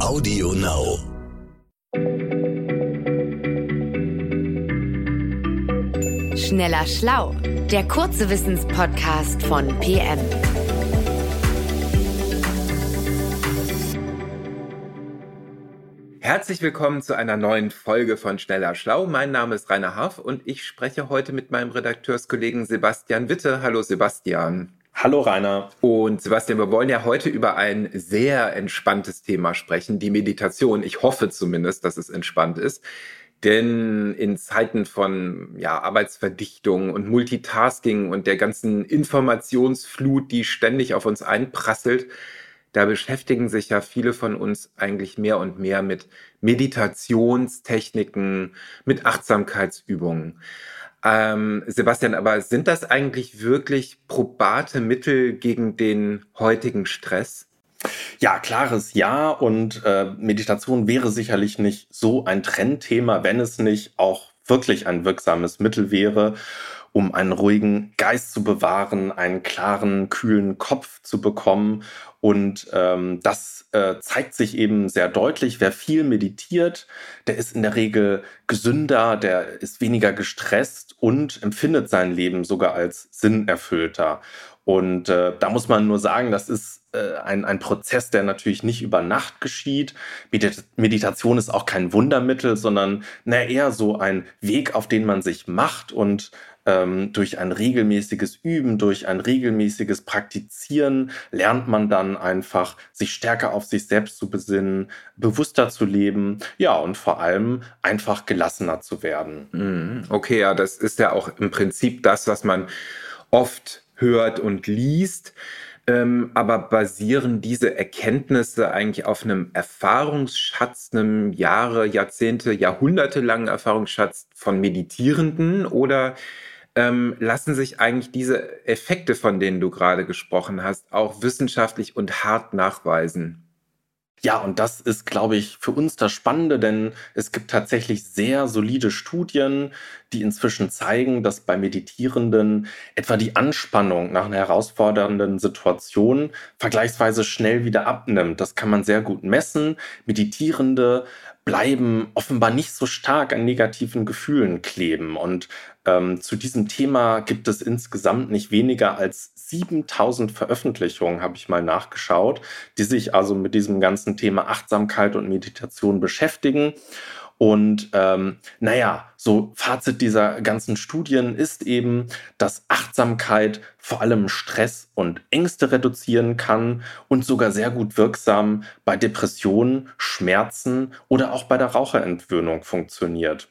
Audio Now. Schneller Schlau, der kurze Wissenspodcast von PM. Herzlich willkommen zu einer neuen Folge von Schneller Schlau. Mein Name ist Rainer Haff und ich spreche heute mit meinem Redakteurskollegen Sebastian Witte. Hallo Sebastian. Hallo Rainer. Und Sebastian, wir wollen ja heute über ein sehr entspanntes Thema sprechen, die Meditation. Ich hoffe zumindest, dass es entspannt ist. Denn in Zeiten von ja, Arbeitsverdichtung und Multitasking und der ganzen Informationsflut, die ständig auf uns einprasselt, da beschäftigen sich ja viele von uns eigentlich mehr und mehr mit Meditationstechniken, mit Achtsamkeitsübungen. Ähm, Sebastian, aber sind das eigentlich wirklich probate Mittel gegen den heutigen Stress? Ja, klares Ja. Und äh, Meditation wäre sicherlich nicht so ein Trendthema, wenn es nicht auch wirklich ein wirksames Mittel wäre, um einen ruhigen Geist zu bewahren, einen klaren, kühlen Kopf zu bekommen. Und ähm, das äh, zeigt sich eben sehr deutlich. Wer viel meditiert, der ist in der Regel gesünder, der ist weniger gestresst und empfindet sein Leben sogar als sinnerfüllter. Und äh, da muss man nur sagen, das ist äh, ein, ein Prozess, der natürlich nicht über Nacht geschieht. Medit Meditation ist auch kein Wundermittel, sondern na, eher so ein Weg, auf den man sich macht und ähm, durch ein regelmäßiges Üben, durch ein regelmäßiges Praktizieren lernt man dann einfach, sich stärker auf sich selbst zu besinnen, bewusster zu leben, ja, und vor allem einfach gelassener zu werden. Mhm. Okay, ja, das ist ja auch im Prinzip das, was man oft hört und liest. Ähm, aber basieren diese Erkenntnisse eigentlich auf einem Erfahrungsschatz, einem Jahre, Jahrzehnte, Jahrhunderte langen Erfahrungsschatz von Meditierenden oder ähm, lassen sich eigentlich diese Effekte, von denen du gerade gesprochen hast, auch wissenschaftlich und hart nachweisen? Ja, und das ist, glaube ich, für uns das Spannende, denn es gibt tatsächlich sehr solide Studien, die inzwischen zeigen, dass bei Meditierenden etwa die Anspannung nach einer herausfordernden Situation vergleichsweise schnell wieder abnimmt. Das kann man sehr gut messen. Meditierende bleiben offenbar nicht so stark an negativen Gefühlen kleben. Und ähm, zu diesem Thema gibt es insgesamt nicht weniger als 7000 Veröffentlichungen, habe ich mal nachgeschaut, die sich also mit diesem ganzen Thema Achtsamkeit und Meditation beschäftigen. Und ähm, naja, so Fazit dieser ganzen Studien ist eben, dass Achtsamkeit vor allem Stress und Ängste reduzieren kann und sogar sehr gut wirksam bei Depressionen, Schmerzen oder auch bei der Raucherentwöhnung funktioniert.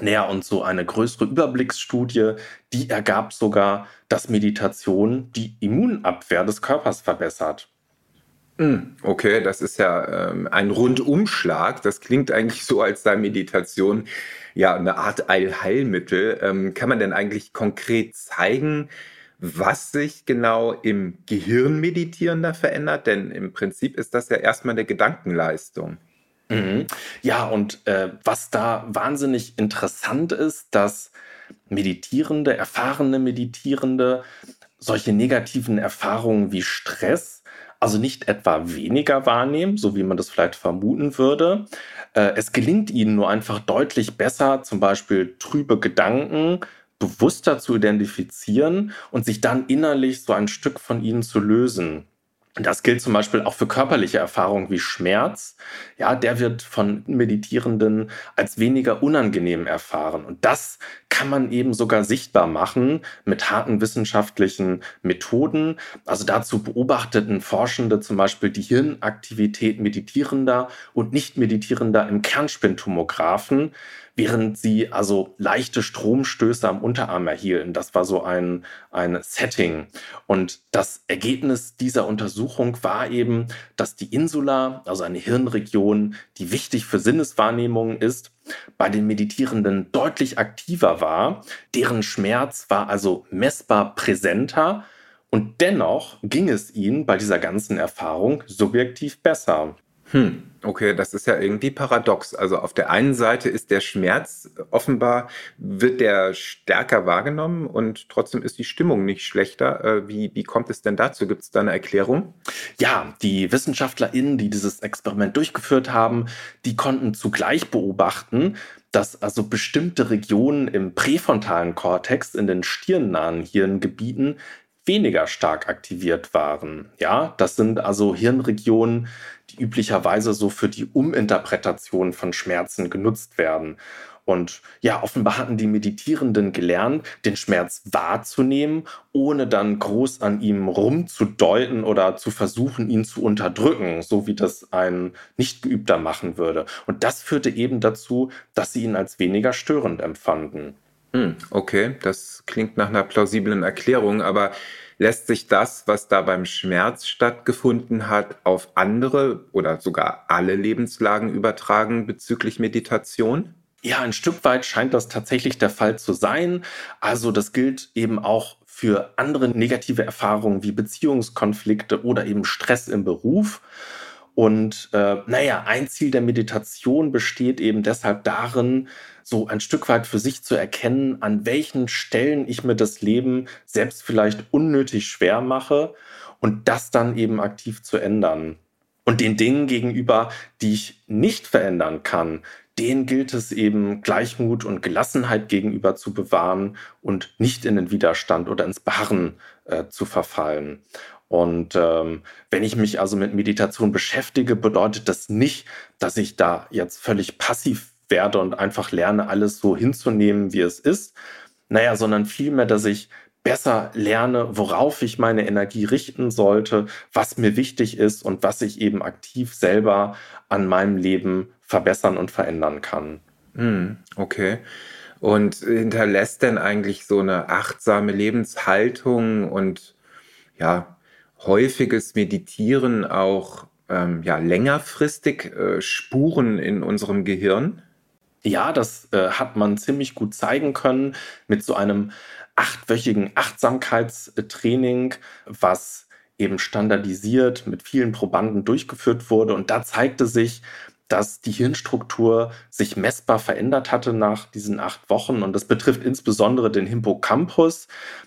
Naja, und so eine größere Überblicksstudie, die ergab sogar, dass Meditation die Immunabwehr des Körpers verbessert. Hm, okay, das ist ja ähm, ein Rundumschlag. Das klingt eigentlich so, als sei Meditation ja eine Art Allheilmittel. Ähm, kann man denn eigentlich konkret zeigen, was sich genau im Gehirn meditierender verändert? Denn im Prinzip ist das ja erstmal eine Gedankenleistung. Mhm. Ja, und äh, was da wahnsinnig interessant ist, dass Meditierende, erfahrene Meditierende solche negativen Erfahrungen wie Stress also nicht etwa weniger wahrnehmen, so wie man das vielleicht vermuten würde. Äh, es gelingt ihnen nur einfach deutlich besser, zum Beispiel trübe Gedanken bewusster zu identifizieren und sich dann innerlich so ein Stück von ihnen zu lösen. Das gilt zum Beispiel auch für körperliche Erfahrungen wie Schmerz. Ja, der wird von Meditierenden als weniger unangenehm erfahren. Und das kann man eben sogar sichtbar machen mit harten wissenschaftlichen Methoden. Also dazu beobachteten Forschende zum Beispiel die Hirnaktivität meditierender und nicht meditierender im Kernspintomographen während sie also leichte Stromstöße am Unterarm erhielten. Das war so ein, ein Setting. Und das Ergebnis dieser Untersuchung war eben, dass die Insula, also eine Hirnregion, die wichtig für Sinneswahrnehmungen ist, bei den Meditierenden deutlich aktiver war. Deren Schmerz war also messbar präsenter und dennoch ging es ihnen bei dieser ganzen Erfahrung subjektiv besser. Hm, okay, das ist ja irgendwie paradox. Also auf der einen Seite ist der Schmerz offenbar, wird der stärker wahrgenommen und trotzdem ist die Stimmung nicht schlechter. Äh, wie, wie kommt es denn dazu? Gibt es da eine Erklärung? Ja, die WissenschaftlerInnen, die dieses Experiment durchgeführt haben, die konnten zugleich beobachten, dass also bestimmte Regionen im präfrontalen Kortex in den stirnnahen Hirngebieten weniger stark aktiviert waren. Ja, das sind also Hirnregionen, die üblicherweise so für die Uminterpretation von Schmerzen genutzt werden. Und ja, offenbar hatten die Meditierenden gelernt, den Schmerz wahrzunehmen, ohne dann groß an ihm rumzudeuten oder zu versuchen, ihn zu unterdrücken, so wie das ein Nichtgeübter machen würde. Und das führte eben dazu, dass sie ihn als weniger störend empfanden. Hm, okay, das klingt nach einer plausiblen Erklärung, aber lässt sich das, was da beim Schmerz stattgefunden hat, auf andere oder sogar alle Lebenslagen übertragen bezüglich Meditation? Ja, ein Stück weit scheint das tatsächlich der Fall zu sein. Also das gilt eben auch für andere negative Erfahrungen wie Beziehungskonflikte oder eben Stress im Beruf. Und äh, naja, ein Ziel der Meditation besteht eben deshalb darin, so ein Stück weit für sich zu erkennen, an welchen Stellen ich mir das Leben selbst vielleicht unnötig schwer mache und das dann eben aktiv zu ändern. Und den Dingen gegenüber, die ich nicht verändern kann, denen gilt es eben Gleichmut und Gelassenheit gegenüber zu bewahren und nicht in den Widerstand oder ins Beharren äh, zu verfallen. Und ähm, wenn ich mich also mit Meditation beschäftige, bedeutet das nicht, dass ich da jetzt völlig passiv werde und einfach lerne, alles so hinzunehmen, wie es ist. Naja, sondern vielmehr, dass ich besser lerne, worauf ich meine Energie richten sollte, was mir wichtig ist und was ich eben aktiv selber an meinem Leben verbessern und verändern kann. Hm, okay. Und hinterlässt denn eigentlich so eine achtsame Lebenshaltung und ja, häufiges Meditieren auch ähm, ja, längerfristig äh, Spuren in unserem Gehirn? Ja, das äh, hat man ziemlich gut zeigen können mit so einem achtwöchigen Achtsamkeitstraining, was eben standardisiert mit vielen Probanden durchgeführt wurde. Und da zeigte sich, dass die Hirnstruktur sich messbar verändert hatte nach diesen acht Wochen. Und das betrifft insbesondere den Hippocampus.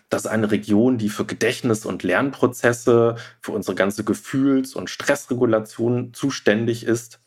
Das ist eine Region, die für Gedächtnis- und Lernprozesse, für unsere ganze Gefühls- und Stressregulation zuständig ist.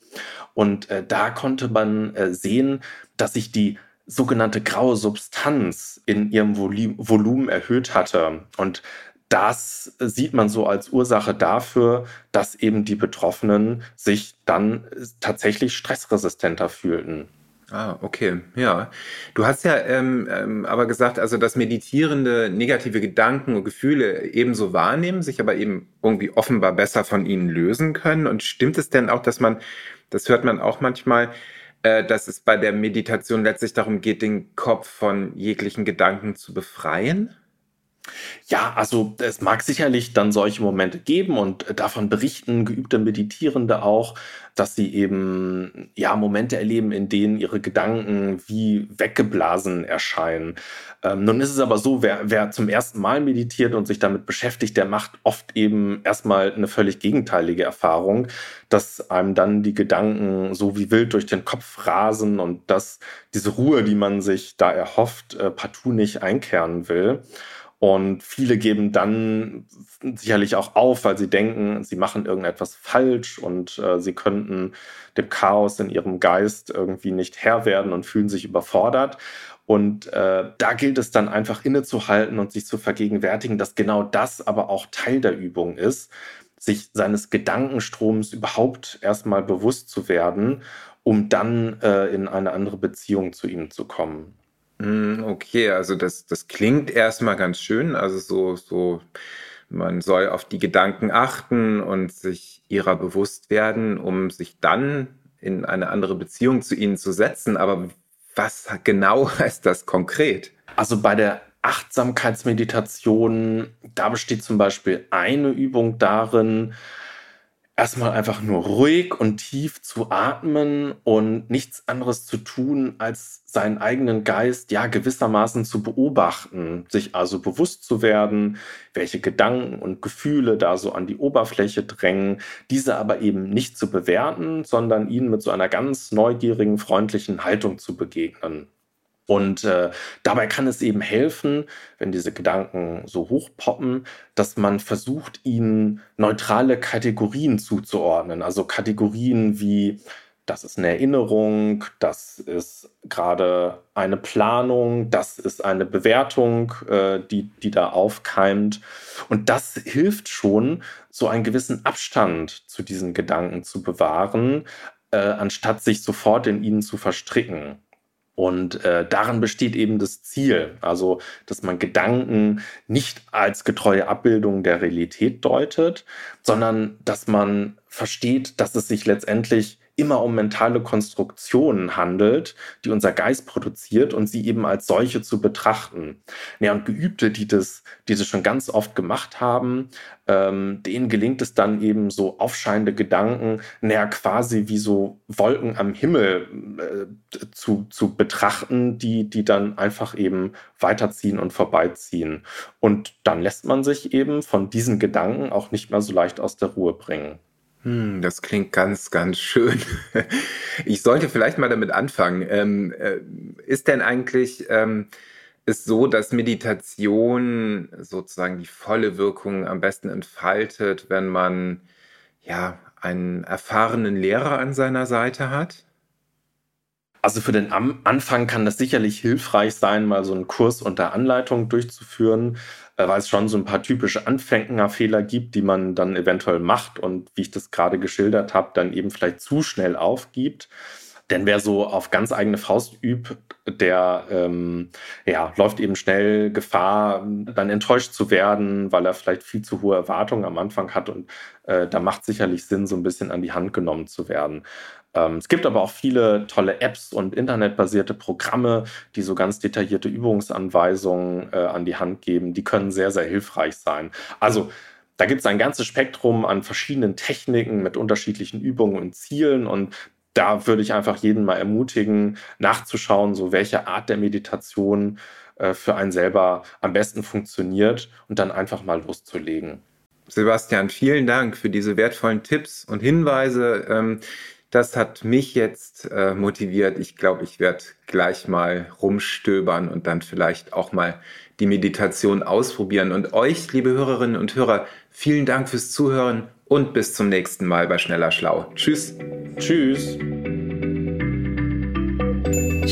Und äh, da konnte man äh, sehen, dass sich die sogenannte graue Substanz in ihrem Volumen erhöht hatte. Und das sieht man so als Ursache dafür, dass eben die Betroffenen sich dann tatsächlich stressresistenter fühlten. Ah, okay, ja. Du hast ja ähm, ähm, aber gesagt, also dass Meditierende negative Gedanken und Gefühle ebenso wahrnehmen, sich aber eben irgendwie offenbar besser von ihnen lösen können. Und stimmt es denn auch, dass man, das hört man auch manchmal, äh, dass es bei der Meditation letztlich darum geht, den Kopf von jeglichen Gedanken zu befreien? Ja, also es mag sicherlich dann solche Momente geben und davon berichten geübte Meditierende auch, dass sie eben ja Momente erleben, in denen ihre Gedanken wie weggeblasen erscheinen. Ähm, nun ist es aber so, wer, wer zum ersten Mal meditiert und sich damit beschäftigt, der macht oft eben erstmal eine völlig gegenteilige Erfahrung, dass einem dann die Gedanken so wie wild durch den Kopf rasen und dass diese Ruhe, die man sich da erhofft, äh, partout nicht einkehren will. Und viele geben dann sicherlich auch auf, weil sie denken, sie machen irgendetwas falsch und äh, sie könnten dem Chaos in ihrem Geist irgendwie nicht Herr werden und fühlen sich überfordert. Und äh, da gilt es dann einfach innezuhalten und sich zu vergegenwärtigen, dass genau das aber auch Teil der Übung ist, sich seines Gedankenstroms überhaupt erstmal bewusst zu werden, um dann äh, in eine andere Beziehung zu ihm zu kommen. Hm, okay, also das, das klingt erstmal ganz schön. Also so, so, man soll auf die Gedanken achten und sich ihrer bewusst werden, um sich dann in eine andere Beziehung zu ihnen zu setzen. Aber was genau heißt das konkret? Also bei der Achtsamkeitsmeditation, da besteht zum Beispiel eine Übung darin, erstmal einfach nur ruhig und tief zu atmen und nichts anderes zu tun, als seinen eigenen Geist ja gewissermaßen zu beobachten, sich also bewusst zu werden, welche Gedanken und Gefühle da so an die Oberfläche drängen, diese aber eben nicht zu bewerten, sondern ihnen mit so einer ganz neugierigen, freundlichen Haltung zu begegnen. Und äh, dabei kann es eben helfen, wenn diese Gedanken so hochpoppen, dass man versucht, ihnen neutrale Kategorien zuzuordnen. Also Kategorien wie, das ist eine Erinnerung, das ist gerade eine Planung, das ist eine Bewertung, äh, die, die da aufkeimt. Und das hilft schon, so einen gewissen Abstand zu diesen Gedanken zu bewahren, äh, anstatt sich sofort in ihnen zu verstricken. Und äh, daran besteht eben das Ziel, also dass man Gedanken nicht als getreue Abbildung der Realität deutet, sondern dass man versteht, dass es sich letztendlich immer um mentale Konstruktionen handelt, die unser Geist produziert und sie eben als solche zu betrachten. Ja, und Geübte, die das, die das schon ganz oft gemacht haben, ähm, denen gelingt es dann eben so aufscheinende Gedanken, naja, quasi wie so Wolken am Himmel äh, zu, zu betrachten, die, die dann einfach eben weiterziehen und vorbeiziehen. Und dann lässt man sich eben von diesen Gedanken auch nicht mehr so leicht aus der Ruhe bringen. Hm, das klingt ganz, ganz schön. Ich sollte vielleicht mal damit anfangen. Ähm, äh, ist denn eigentlich ähm, ist so, dass Meditation sozusagen die volle Wirkung am besten entfaltet, wenn man ja einen erfahrenen Lehrer an seiner Seite hat? Also für den Anfang kann das sicherlich hilfreich sein, mal so einen Kurs unter Anleitung durchzuführen, äh, weil es schon so ein paar typische Anfängerfehler gibt, die man dann eventuell macht und wie ich das gerade geschildert habe, dann eben vielleicht zu schnell aufgibt. Denn wer so auf ganz eigene Faust übt, der ähm, ja, läuft eben schnell Gefahr, dann enttäuscht zu werden, weil er vielleicht viel zu hohe Erwartungen am Anfang hat. Und äh, da macht sicherlich Sinn, so ein bisschen an die Hand genommen zu werden. Ähm, es gibt aber auch viele tolle Apps und internetbasierte Programme, die so ganz detaillierte Übungsanweisungen äh, an die Hand geben. Die können sehr, sehr hilfreich sein. Also da gibt es ein ganzes Spektrum an verschiedenen Techniken mit unterschiedlichen Übungen und Zielen. Und da würde ich einfach jeden mal ermutigen, nachzuschauen, so welche Art der Meditation äh, für einen selber am besten funktioniert und dann einfach mal loszulegen. Sebastian, vielen Dank für diese wertvollen Tipps und Hinweise. Das hat mich jetzt äh, motiviert. Ich glaube, ich werde gleich mal rumstöbern und dann vielleicht auch mal die Meditation ausprobieren. Und euch, liebe Hörerinnen und Hörer, vielen Dank fürs Zuhören und bis zum nächsten Mal bei Schneller Schlau. Tschüss. Tschüss.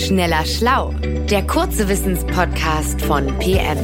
Schneller Schlau, der kurze Wissenspodcast von PM.